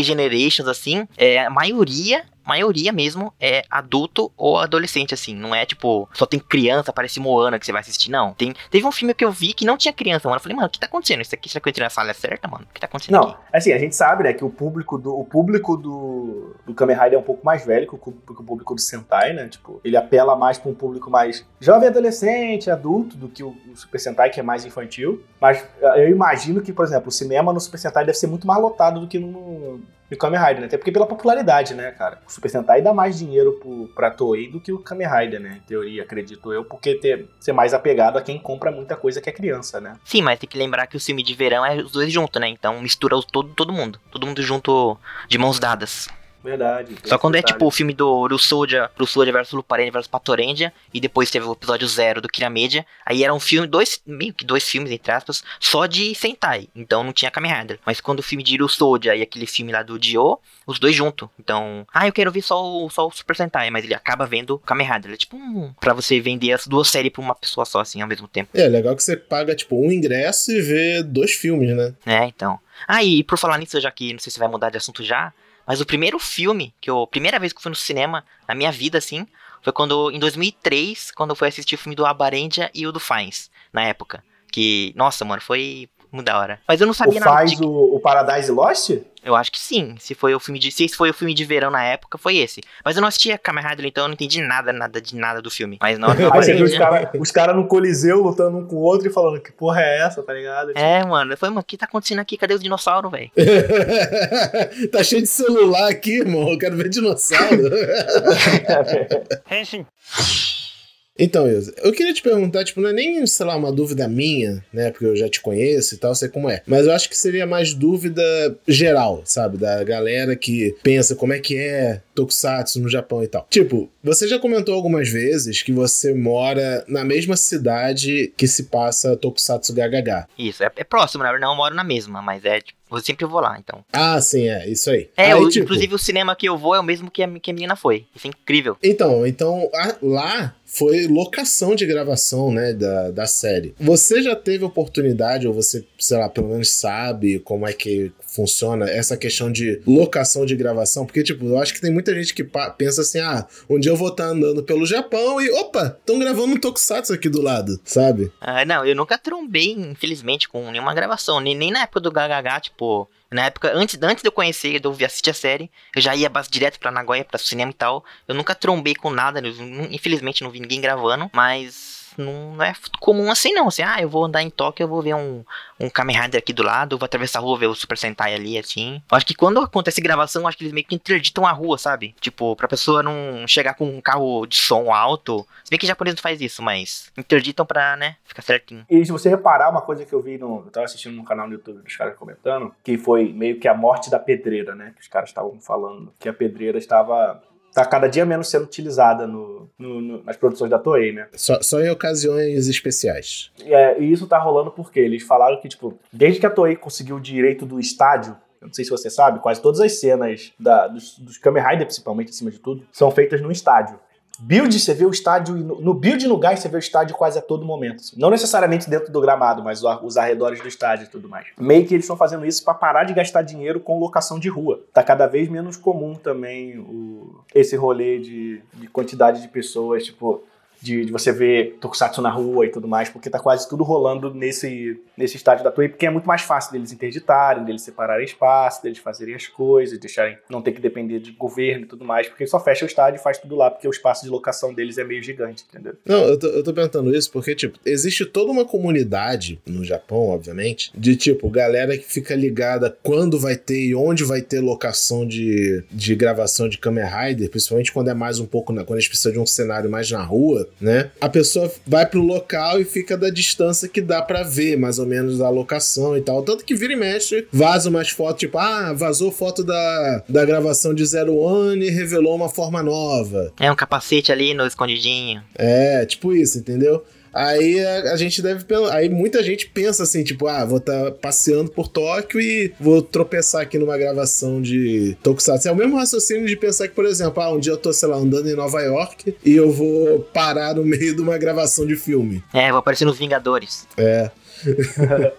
Generations, assim, é, a maioria maioria mesmo é adulto ou adolescente, assim. Não é tipo, só tem criança, parece Moana que você vai assistir, não. Tem, teve um filme que eu vi que não tinha criança, mano. Eu falei, mano, o que tá acontecendo? Isso aqui, será que eu entrei na sala certa, mano? O que tá acontecendo
Não,
aqui?
assim, a gente sabe, né, que o público do, o público do, do Kamen Rider é um pouco mais velho que o, que o público do Sentai, né? Tipo, ele apela mais pra um público mais jovem adolescente, adulto, do que o, o Super Sentai, que é mais infantil. Mas eh, eu imagino que, por exemplo, o cinema no Super Sentai deve ser muito mais lotado do que no, no Kamen Rider, né? Até porque pela popularidade, né, cara? O Super Sentai dá mais dinheiro pro, pra Toei do que o Kamen Rider, né? Em teoria, acredito eu, porque ter, ser mais apegado a quem compra muita coisa que é criança, né?
Sim, mas tem que lembrar que o filme de verão é os dois juntos, né? Então mistura todo, todo mundo. Todo mundo junto de mãos dadas.
Verdade.
Só quando é
esse
tipo o filme do, do Soldier versus Luparendia versus Patorendia, e depois teve o episódio zero do Kiramedia, aí era um filme, dois, meio que dois filmes, entre aspas, só de Sentai, então não tinha Kamen Rider. Mas quando o filme de Soldier e aquele filme lá do Dio, os dois juntos. Então, ah, eu quero ver só o, só o Super Sentai, mas ele acaba vendo o Kamen Rider. É tipo um, pra você vender as duas séries pra uma pessoa só, assim, ao mesmo tempo.
É, legal que você paga, tipo, um ingresso e vê dois filmes, né?
É, então. Ah, e por falar nisso, já que não sei se vai mudar de assunto já, mas o primeiro filme, que eu, primeira vez que eu fui no cinema, na minha vida, assim, foi quando, em 2003, quando eu fui assistir o filme do Abarendia e o do Fines, na época. Que, nossa, mano, foi muito da hora. Mas eu não
O
sabia nada
faz
de...
o, o Paradise Lost?
Eu acho que sim, se foi o filme de... Se esse foi o filme de verão na época, foi esse. Mas eu não assistia Kamen Rider, então eu não entendi nada, nada de nada do filme. Mas eu
Aí você viu os caras cara no Coliseu lutando um com o outro e falando que porra é essa, tá ligado?
É, mano, eu falei, mano, o que tá acontecendo aqui? Cadê os dinossauros, velho?
tá cheio de celular aqui, irmão. Eu quero ver dinossauro. Então, Ilza, eu queria te perguntar, tipo, não é nem, sei lá, uma dúvida minha, né? Porque eu já te conheço e tal, sei como é. Mas eu acho que seria mais dúvida geral, sabe? Da galera que pensa como é que é Tokusatsu no Japão e tal. Tipo, você já comentou algumas vezes que você mora na mesma cidade que se passa Tokusatsu GHH.
Isso, é, é próximo, na verdade, não eu moro na mesma, mas é, tipo, eu sempre vou lá, então.
Ah, sim, é, isso aí.
É,
Aí,
o-
tipo,
inclusive o cinema que eu vou é o mesmo que a, que a menina foi. Isso é incrível.
Então, então a- lá foi locação de gravação, né, da, da série. Você já teve oportunidade, ou você, sei lá, pelo menos sabe como é que funciona essa questão de locação de gravação? Porque, tipo, eu acho que tem muita gente que pensa assim, ah, um dia eu vou estar andando pelo Japão e, opa, estão gravando um Tokusatsu aqui do lado, sabe?
Ah, não, eu nunca trombei, infelizmente, com nenhuma gravação. Nem, nem na época do GHH, tipo. Na época, antes, antes de eu conhecer, de eu assistir a série, eu já ia direto pra Nagoya, pra cinema e tal. Eu nunca trombei com nada, infelizmente não vi ninguém gravando, mas não, é comum assim não. Assim, ah, eu vou andar em Tóquio, eu vou ver um, um Kamen Rider aqui do lado, vou atravessar a rua, ver o Super Sentai ali, assim. Acho que quando acontece gravação, acho que eles meio que interditam a rua, sabe? Tipo, pra pessoa não chegar com um carro de som alto. Se bem que japonês não faz isso, mas interditam pra, né, ficar certinho.
E se você reparar, uma coisa que eu vi no. Eu tava assistindo no canal no YouTube dos caras comentando, que foi meio que a morte da pedreira, né? Que os caras estavam falando. Que a pedreira estava. Tá cada dia menos sendo utilizada no, no- no- nas produções da Toei, né?
Só, só em ocasiões especiais.
E, é, e isso tá rolando porque eles falaram que, tipo, desde que a Toei conseguiu o direito do estádio, eu não sei se você sabe, quase todas as cenas da, dos, dos Kamen Rider, principalmente, acima de tudo, são feitas no estádio. Build, você vê o estádio, no, build no gás, você vê o estádio quase a todo momento. assim. Não necessariamente dentro do gramado, mas os arredores do estádio e tudo mais. Meio que eles estão fazendo isso pra parar de gastar dinheiro com locação de rua. Tá cada vez menos comum também o, esse rolê de, de quantidade de pessoas, tipo, de, de você ver Tokusatsu na rua e tudo mais, porque tá quase tudo rolando nesse, nesse estádio da Toei, porque é muito mais fácil deles interditarem, deles separarem espaço, deles fazerem as coisas, deixarem não ter que depender de governo e tudo mais, porque só fecha o estádio e faz tudo lá, porque o espaço de locação deles é meio gigante, entendeu?
Não, eu tô, eu tô perguntando isso porque, tipo, existe toda uma comunidade no Japão, obviamente, de tipo, galera que fica ligada quando vai ter e onde vai ter locação de, de gravação de Kamen Rider, principalmente quando é mais um pouco, na, quando a gente precisa de um cenário mais na rua, né? A pessoa vai pro local e fica da distância que dá pra ver, mais ou menos, a locação e tal. Tanto que vira e mexe, vaza umas fotos, tipo, ah, vazou foto da, da gravação de Zero One e revelou uma forma nova.
É um capacete ali no escondidinho.
É, tipo isso, entendeu? Aí a, a gente deve. Aí muita gente pensa assim, tipo, ah, vou estar passeando por Tóquio e vou tropeçar aqui numa gravação de Tokusatsu. É o mesmo raciocínio de pensar que, por exemplo, ah, um dia eu tô, sei lá, andando em Nova York e eu vou parar no meio de uma gravação de filme.
É, vou aparecer nos Vingadores.
É.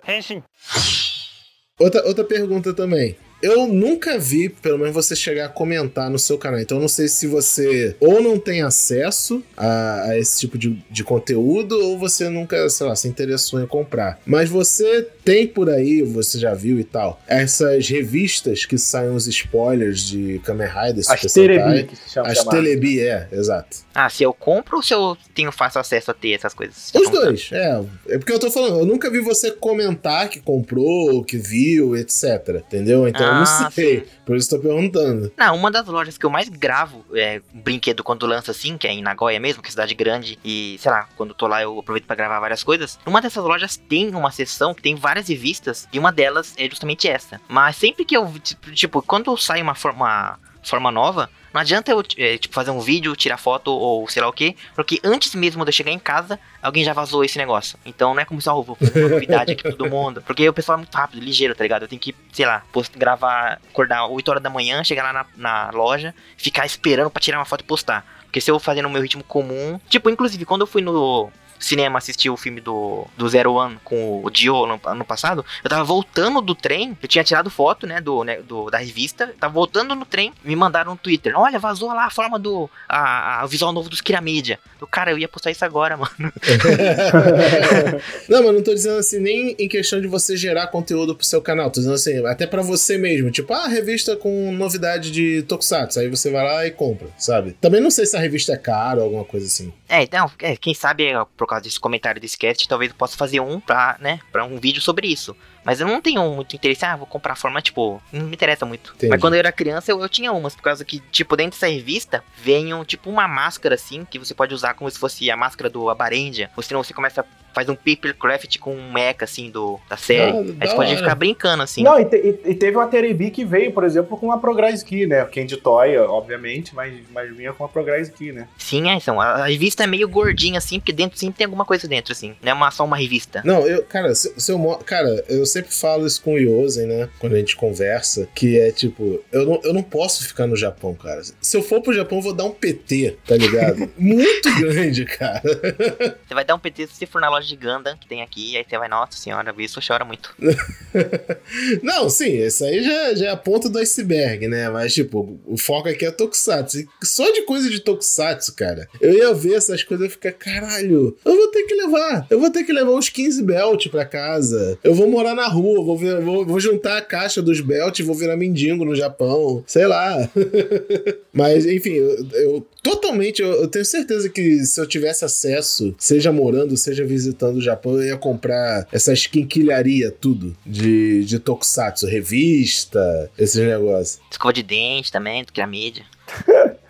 Outra, outra pergunta também. Eu nunca vi, pelo menos, você chegar a comentar no seu canal. Então, eu não sei se você ou não tem acesso a, a esse tipo de, de conteúdo, ou você nunca, sei lá, se interessou em comprar. Mas você tem por aí, você já viu e tal, essas revistas que saem os spoilers de Kamen Rider,
As. Terebi, que se chama.
As. Telebi, é, exato.
Ah, se eu compro ou se eu tenho fácil acesso a ter essas coisas?
Os dois, é. É porque eu tô falando, eu nunca vi você comentar que comprou, que viu, etc. Entendeu? Então eu
Ah,
não sei.
sim.
Por isso tô perguntando.
Não, uma das lojas que eu mais gravo é um brinquedo quando lança assim, que é em Nagoya mesmo, que é cidade grande, e sei lá, quando tô lá eu aproveito pra gravar várias coisas. Numa dessas lojas tem uma seção que tem várias revistas, e uma delas é justamente essa. Mas sempre que eu, tipo, tipo, quando sai uma forma, forma nova, não adianta eu, é, tipo, fazer um vídeo, tirar foto ou sei lá o que, porque antes mesmo de eu chegar em casa, alguém já vazou esse negócio. Então não é como se, ó, vou fazer uma novidade aqui pra todo mundo. Porque o pessoal é muito rápido, ligeiro, tá ligado? Eu tenho que, sei lá, post, gravar, acordar 8 horas da manhã, chegar lá na, na loja, ficar esperando pra tirar uma foto e postar. Porque se eu fazer no meu ritmo comum. Tipo, inclusive, quando eu fui no cinema assistir o filme do, do Zero One com o Dio no ano passado, eu tava voltando do trem, eu tinha tirado foto, né, do, né, do da revista, tava voltando no trem, me mandaram no Twitter, olha, vazou lá a forma do, a, a- o visual novo dos Kiramedia. Eu, cara, eu ia postar isso agora, mano.
não, mas não tô dizendo assim nem em questão de você gerar conteúdo pro seu canal. Tô dizendo assim, até pra você mesmo. Tipo, ah, revista com novidade de Tokusatsu. Aí você vai lá e compra, sabe? Também não sei se a revista é cara ou alguma coisa assim.
É, então, é, quem sabe, é, por causa desse comentário desse cast, talvez eu possa fazer um pra, né, pra um vídeo sobre isso. Mas eu não tenho muito interesse, ah, vou comprar a forma, tipo, não me interessa muito.
Entendi.
Mas quando eu era criança, eu, eu tinha umas, por causa que, tipo, dentro dessa revista, vem um, tipo, uma máscara, assim, que você pode usar como se fosse a máscara do Abarendia. Ou senão você começa, faz um papercraft com um mecha, assim, do, da série.
Ah,
Aí você pode ficar brincando, assim.
Não, e, te- e- e teve uma Terebi que veio, por exemplo, com uma Progress Key, né? Candy Toy, obviamente, mas, mas vinha com uma Progress Key, né?
Sim, é, então, a, a revista é meio gordinha, assim, porque dentro sempre tem alguma coisa dentro, assim. Não é uma, só uma revista.
Não, eu, cara, se, se eu, cara, eu sempre falo isso com o Yosen, né? Quando a gente conversa, que é tipo, eu não, eu não posso ficar no Japão, cara. Se eu for pro Japão, eu vou dar um PT, tá ligado? Muito grande, cara.
Você vai dar um PT se você for na loja de Gundam, que tem aqui, aí você vai, nossa senhora, isso chora muito.
Não, sim, isso aí já, já é a ponta do iceberg, né? Mas, tipo, o foco aqui é Tokusatsu. E só de coisa de Tokusatsu, cara, eu ia ver essas coisas e ficar, caralho, eu vou ter que levar. Eu vou ter que levar uns 15 belt pra casa. Eu vou morar na rua, vou, ver- vou, vou juntar a caixa dos belt e vou virar mendigo no Japão. Sei lá. Mas, enfim, eu, eu totalmente, eu, eu tenho certeza que se eu tivesse acesso, seja morando, seja visitando o Japão, eu ia comprar essas quinquilharia tudo de, de Tokusatsu, revista, esses negócios.
Escova de dente também, do que a mídia.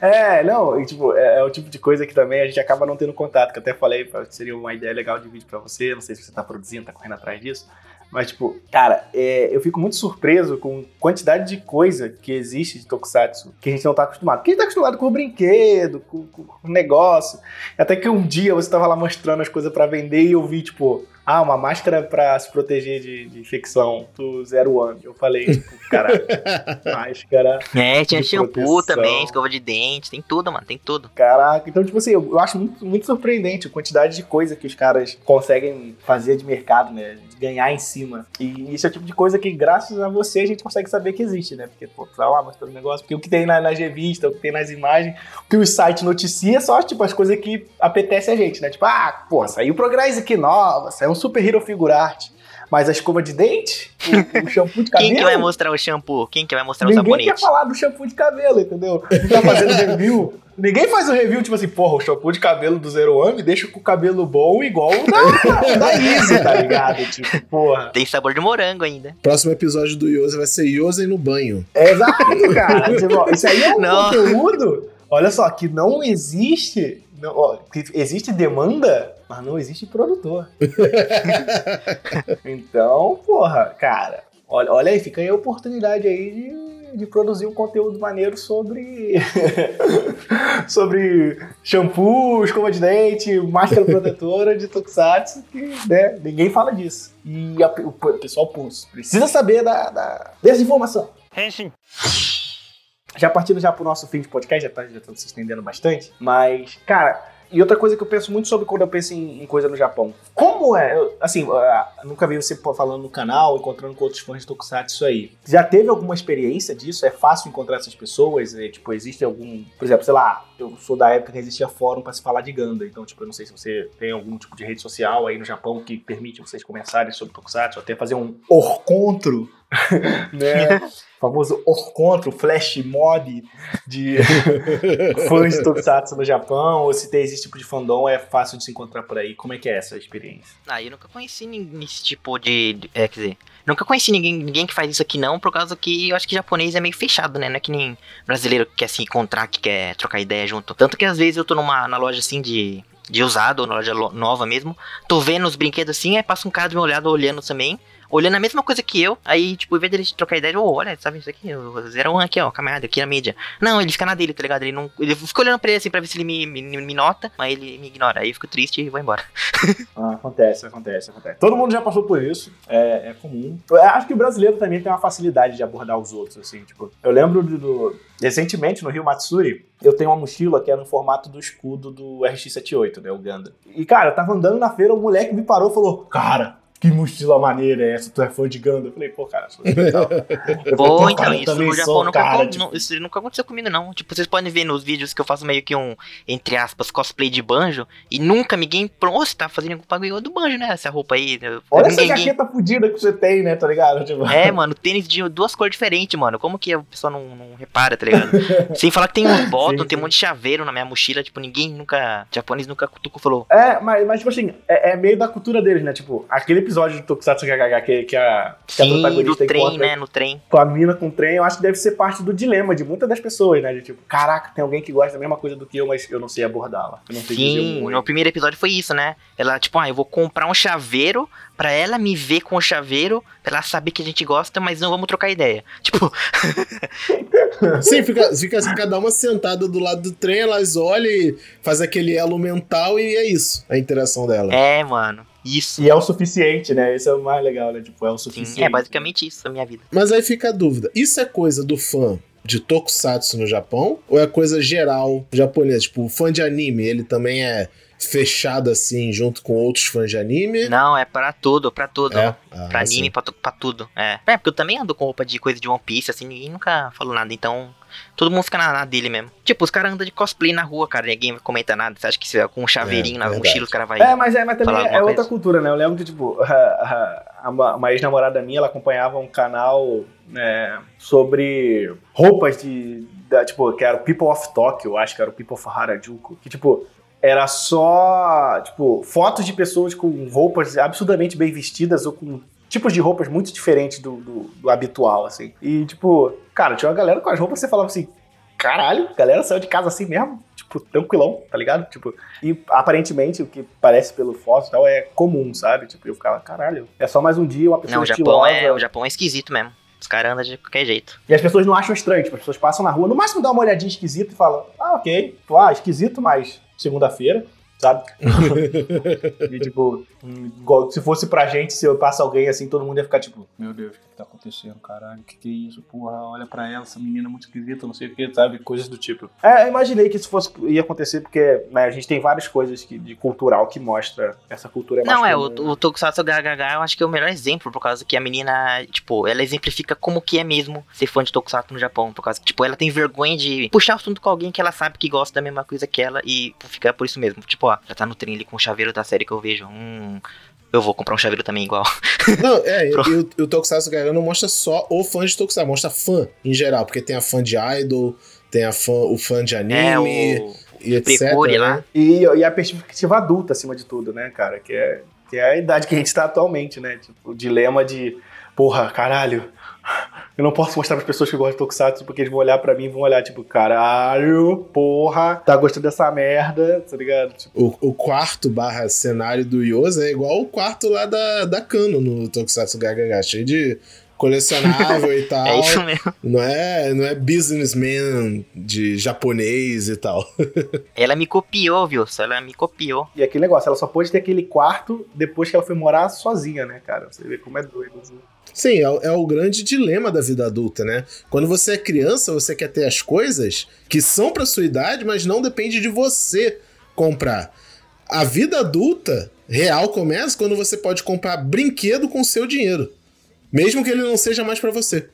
É, não, e, tipo, é, é o tipo de coisa que também a gente acaba não tendo contato, que eu até falei, que seria uma ideia legal de vídeo pra você, não sei se você tá produzindo, tá correndo atrás disso, mas, tipo, cara, é, eu fico muito surpreso com a quantidade de coisa que existe de Tokusatsu que a gente não tá acostumado. Porque a gente tá acostumado com o brinquedo, com, com, o negócio, até que um dia você tava lá mostrando as coisas pra vender e eu vi, tipo, ah, uma máscara pra se proteger de, de infecção do Zero One. Eu falei, tipo, caralho, máscara...
É, tinha
De
shampoo
proteção.
também, escova de dente, tem tudo, mano, tem tudo.
Caraca, então, tipo assim, eu, eu acho muito, muito surpreendente a quantidade de coisa que os caras conseguem fazer de mercado, né? De ganhar em cima. E isso é o tipo de coisa que, graças a você, a gente consegue saber que existe, né? Porque, pô, tá lá mostrando o negócio. Porque o que tem na, nas revistas, o que tem nas imagens, o que o site noticia só, tipo, as coisas que apetece a gente, né? Tipo, ah, pô, saiu Progress aqui nova, saiu um Super Hero Figure Art. Mas a escova de dente, o, o shampoo de cabelo.
Quem que vai mostrar o shampoo? Quem que vai mostrar o
Ninguém quer
sabonete?
falar do shampoo de cabelo, entendeu? Não tá fazendo review. Ninguém faz o review, tipo assim, porra, o shampoo de cabelo do Zero One me deixa com o cabelo bom igual o da, da Easy, tá ligado? Tipo, porra.
Tem sabor de morango ainda.
Próximo episódio do Yosen vai ser Yosen no banho.
É exato, cara. Tipo, isso aí é um
Não.
conteúdo, olha só, que não existe. Não, ó, existe demanda, mas não existe produtor. então, porra, cara, olha, olha aí, fica aí a oportunidade aí de de produzir um conteúdo maneiro sobre. sobre shampoo, escova de dente, máscara protetora de Tokusatsu, que né, ninguém fala disso. E a- o pessoal pô, precisa saber da, da desinformação. Já partindo já pro nosso fim de podcast, já tá, já tá se estendendo bastante, mas, cara, e outra coisa que eu penso muito sobre quando eu penso em, em coisa no Japão. Como é, eu- assim, ah, nunca vi você falando no canal, encontrando com outros fãs de Tokusatsu aí. Já teve alguma experiência disso? É fácil encontrar essas pessoas? É, tipo, existe algum, por exemplo, sei lá, eu sou da época que existia fórum pra se falar de Ganda, então, tipo, eu não sei se você tem algum tipo de rede social aí no Japão que permite vocês conversarem sobre Tokusatsu, até fazer um orcontro, né? O famoso orcontro, flash mod de fãs de Tokusatsu no Japão, ou se tem esse tipo de fandom, é fácil de se encontrar por aí. Como é que é essa experiência?
Ah, eu nunca conheci ninguém esse tipo de. É, quer dizer, nunca conheci ninguém, ninguém que faz isso aqui não, por causa que eu acho que japonês é meio fechado, né? Não é que nem brasileiro que quer se encontrar, que quer trocar ideia junto. Tanto que às vezes eu tô numa na loja assim de. De usado, ou na loja lo- nova mesmo. Tô vendo os brinquedos assim, aí passa um cara do meu lado olhando também. Olhando a mesma coisa que eu, aí, tipo, em vez dele trocar ideia, ô, olha, sabe isso aqui? O Zero One aqui, ó, camarada, aqui na mídia. Não, ele fica na dele, tá ligado? Ele não. Ele fica olhando pra ele assim pra ver se ele me, me, me nota, mas ele me ignora. Aí eu fico triste e vou embora.
Ah, acontece, acontece, acontece. Todo mundo já passou por isso, é, é comum. Eu acho que o brasileiro também tem uma facilidade de abordar os outros, assim, tipo. Eu lembro do. do- recentemente, no Rio Matsuri, eu tenho uma mochila que era no formato do escudo do RX-78, né, o Ganda. E, cara, eu tava andando na feira, um moleque me parou e falou: Cara. Que mochila maneira é essa? Tu é fã de Ganda? Eu falei, pô, cara, sou legal.
Pô,
"Pô,
então, isso no Japão nunca,
cara, tipo,
não, isso nunca aconteceu comigo, não. Tipo, vocês podem ver nos vídeos que eu faço meio que um, entre aspas, cosplay de banjo, e nunca ninguém. Pô, você tá fazendo algum bagulho do banjo, né? Essa roupa aí.
Olha essa
ninguém,
jaqueta fodida que você tem, né, tá ligado? Tipo,
É, mano, tênis de duas cores diferentes, mano. Como que a pessoa não, não repara, tá ligado? Sem falar que tem uns botões,
Sim,
tem um monte de chaveiro na minha mochila, tipo, ninguém nunca. Japonês nunca cutucou falou.
É, mas, mas tipo assim, é, é meio da cultura deles, né? Tipo, aquele episódio do Tokusatsu GHH que, que a, que a
Sim, no
protagonista
trem,
encontra
né? No trem.
com a mina com o trem, eu acho que deve ser parte do dilema de muitas das pessoas, né? De tipo, caraca, tem alguém que gosta da mesma coisa do que eu, mas eu não sei abordá-la.
Sim, no primeiro episódio foi isso, né? Ela, tipo, ah, eu vou comprar um chaveiro pra ela me ver com o chaveiro, pra ela saber que a gente gosta, mas não vamos trocar ideia. Tipo,
Sim, fica, fica assim, cada uma sentada do lado do trem, elas olham e faz aquele elo mental e é isso, a interação dela.
é, mano, isso.
E é o suficiente, né? Esse é o mais legal, né? Tipo, é o suficiente.
Sim, é basicamente isso a minha vida.
Mas aí fica a dúvida: isso é coisa do fã de Tokusatsu no Japão? Ou é coisa geral japonesa? Tipo, o fã de anime, ele também é fechado assim, junto com outros fãs de anime?
Não, é pra tudo, pra tudo.
É. Ah,
Pra
sim.
anime, pra, pra tudo. É. é, porque eu também ando com roupa de coisa de One Piece, assim, ninguém nunca falou nada. Então, todo mundo fica na, na dele mesmo. Tipo, os caras andam de cosplay na rua, cara, ninguém comenta nada. Você acha que se é com um chaveirinho
É,
na
verdade.
mochila, os caras vai.
É, mas, é, mas também
Falar
é
alguma
outra cultura, né? Eu lembro que, tipo, a, a- uma, uma ex-namorada minha, ela acompanhava um canal né, sobre roupas de, da, tipo, que era o People of Tokyo, acho que era o People of Harajuku, que, tipo, era só, tipo, fotos de pessoas com roupas absurdamente bem vestidas ou com tipos de roupas muito diferentes do, do, do habitual, assim. E, tipo, cara, tinha uma galera com as roupas que você falava assim, caralho, a galera saiu de casa assim mesmo, tipo, tranquilão, tá ligado? Tipo, e aparentemente o que parece pelo foto e tal é comum, sabe? Tipo, eu ficava, caralho, é só mais um dia uma pessoa
Não, o Japão,
estilosa.
é, o Japão é esquisito mesmo. Os caras andam de qualquer jeito.
E as pessoas não acham estranho, tipo, as pessoas passam na rua, no máximo dá uma olhadinha esquisita e falam, ah, ok, ah, esquisito, mas segunda-feira, sabe? e tipo, igual se fosse pra gente, se eu passo alguém assim, todo mundo ia ficar tipo, meu Deus, o que, que tá acontecendo, caralho? O que, que é isso? Porra, olha pra ela, essa menina é muito esquisita, não sei o que, sabe? Coisas do tipo. É, eu imaginei que isso fosse ia acontecer, porque né, a gente tem várias coisas que, de cultural que mostra essa cultura mais
Não, é, o, o Tokusatsu GHH eu acho que é o melhor exemplo, por causa que a menina, tipo, ela exemplifica como que é mesmo ser fã de Tokusatsu no Japão, por causa que, tipo, ela tem vergonha de puxar o assunto com alguém que ela sabe que gosta da mesma coisa que ela e fica por isso mesmo. Tipo, ó, já tá no trem ali com o chaveiro da série que eu vejo, hum, eu vou comprar um chaveiro também igual.
Não, é, e o, Tokusatsu Garou não mostra só o fã de Tokusatsu, mostra fã em geral, porque tem a fã de idol, tem a fã, o fã de anime
é, o
e etc. Né?
lá.
E, e a perspectiva adulta, acima de tudo, né, cara? Que é, que é a idade que a gente tá atualmente, né? Tipo, o dilema de, porra, caralho, eu não posso mostrar pras pessoas que gostam de Tokusatsu porque eles vão olhar pra mim e vão olhar, tipo, caralho, porra, tá gostando dessa merda, tá ligado? Tipo,
O, o quarto barra cenário do Yosa é igual o quarto lá da, da Kano no Tokusatsu GHH, cheio de colecionável e tal.
É isso mesmo.
Não é, não é businessman de japonês e tal.
Ela me copiou, viu? Ela me copiou.
E aquele negócio, ela só pôde ter aquele quarto depois que ela foi morar sozinha, né, cara? Você vê como é doido. assim.
Sim, é, o- é o grande dilema da vida adulta, né? Quando você é criança, você quer ter as coisas que são pra sua idade, mas não depende de você comprar. A vida adulta real começa quando você pode comprar brinquedo com seu dinheiro. Mesmo que ele não seja mais pra você.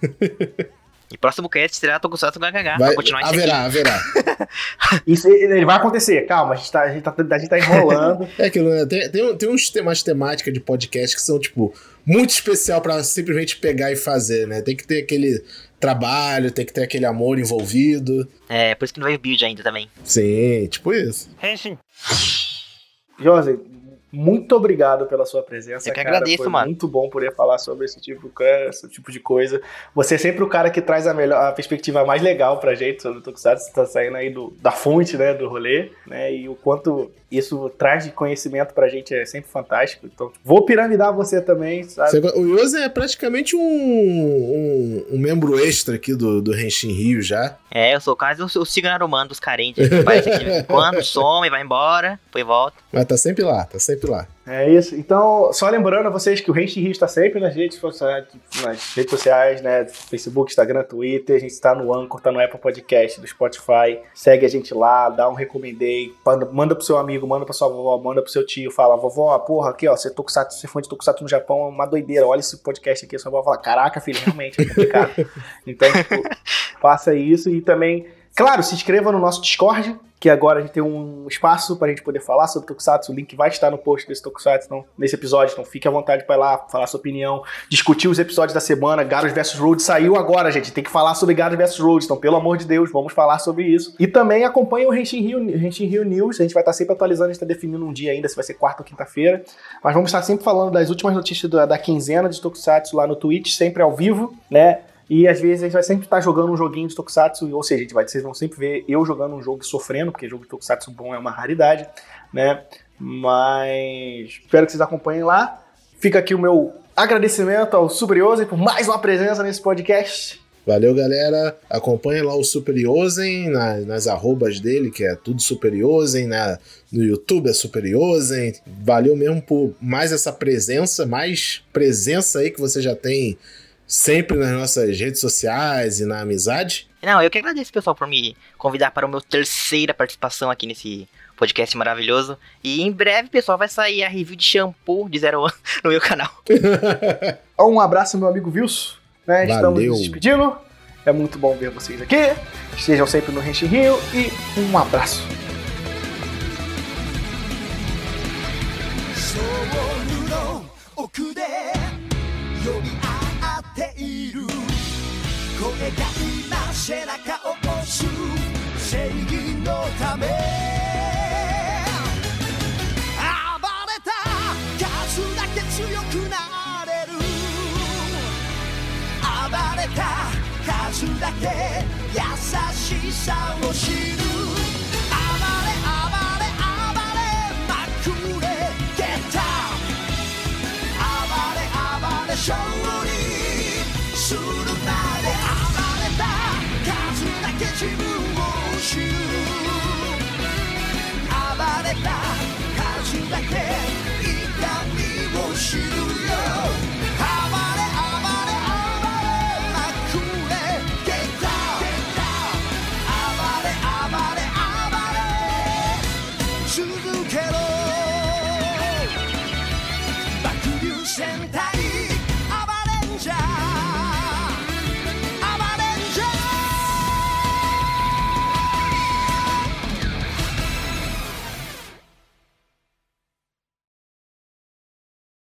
E próximo cast será Tokusatsu GHH.
Vai,
continuar isso aqui.
haverá, haverá.
Isso ele vai acontecer, calma, a gente tá, a gente tá, a gente tá enrolando.
É aquilo, né? Tem, tem, tem uns temas temáticas de podcast que são, tipo, muito especial pra simplesmente pegar e fazer, né? Tem que ter aquele trabalho, tem que ter aquele amor envolvido.
É, por isso que não veio build ainda também.
Sim, tipo isso.
José, muito obrigado pela sua presença.
Eu que
cara.
agradeço,
Foi
mano.
Muito bom poder falar sobre esse tipo, esse tipo de coisa. Você é sempre o cara que traz a, melhor, a perspectiva mais legal pra gente sobre o Tokusatsu. Você tá saindo aí do, da fonte, né, do rolê, né? E o quanto isso traz de conhecimento pra gente é sempre fantástico. Então, vou piramidar você também, sabe?
Você- o Yosen é praticamente um, um, um membro extra aqui do, do Henshin Rio já.
É, eu sou quase o, o Signarumano dos carentes. Quando, some, vai embora, depois volta.
Mas tá sempre lá, tá sempre lá.
É isso. Então, só lembrando a vocês que o Rente Rio está sempre nas redes sociais, nas redes sociais, né? Facebook, Instagram, Twitter. A gente está no Anchor, tá no Apple Podcast, do Spotify. Segue a gente lá, dá um recomendei, manda, manda pro seu amigo, manda pra sua vovó, manda pro seu tio, fala, vovó, porra, aqui, ó, você é tokusatsu, você é fã de tokusatsu no Japão, é uma doideira. Olha esse podcast aqui, a sua vovó fala, caraca, filho, realmente é complicado. então, tipo, faça isso e também Claro, se inscreva no nosso Discord, que agora a gente tem um espaço pra gente poder falar sobre Tokusatsu. O link vai estar no post desse Tokusatsu, então, nesse episódio. Então fique à vontade para ir lá, falar sua opinião, discutir os episódios da semana. Garros vs Road saiu agora, gente. Tem que falar sobre Garros vs Road. Então, pelo amor de Deus, vamos falar sobre isso. E também acompanhe o Henshin Rio, Rio News. A gente vai estar sempre atualizando, a gente está definindo um dia ainda, se vai ser quarta ou quinta-feira. Mas vamos estar sempre falando das últimas notícias da, da quinzena de Tokusatsu lá no Twitch, sempre ao vivo, né? E às vezes a gente vai sempre estar jogando um joguinho de Tokusatsu, ou seja, a gente vai, vocês vão sempre ver eu jogando um jogo e sofrendo, porque jogo de Tokusatsu bom é uma raridade, né? Mas espero que vocês acompanhem lá. Fica aqui o meu agradecimento ao Super Yosen por mais uma presença nesse podcast.
Valeu, galera. Acompanhe lá o Super Yosen na- nas arrobas dele, que é tudo Super Yosen. Na, no YouTube é Super Yosen. Valeu mesmo por mais essa presença, mais presença aí que você já tem sempre nas nossas redes sociais e na amizade.
Não, eu que agradeço, pessoal, por me convidar para o meu terceira participação aqui nesse podcast maravilhoso. E em breve, pessoal, vai sair a review de shampoo de Zero One no meu canal.
Um abraço, meu amigo Wilson. Né? Estamos nos despedindo. É muito bom ver vocês aqui. Estejam sempre no Renshin Rio e um abraço.
背中を押す。正義のため。暴れた。数だけ強くなれる。暴れた。数だけ優しさを知る。暴れ暴れ暴れ。まくれゲッタ暴れ暴れ勝利自分を知る。暴れた数だけ痛みを知る。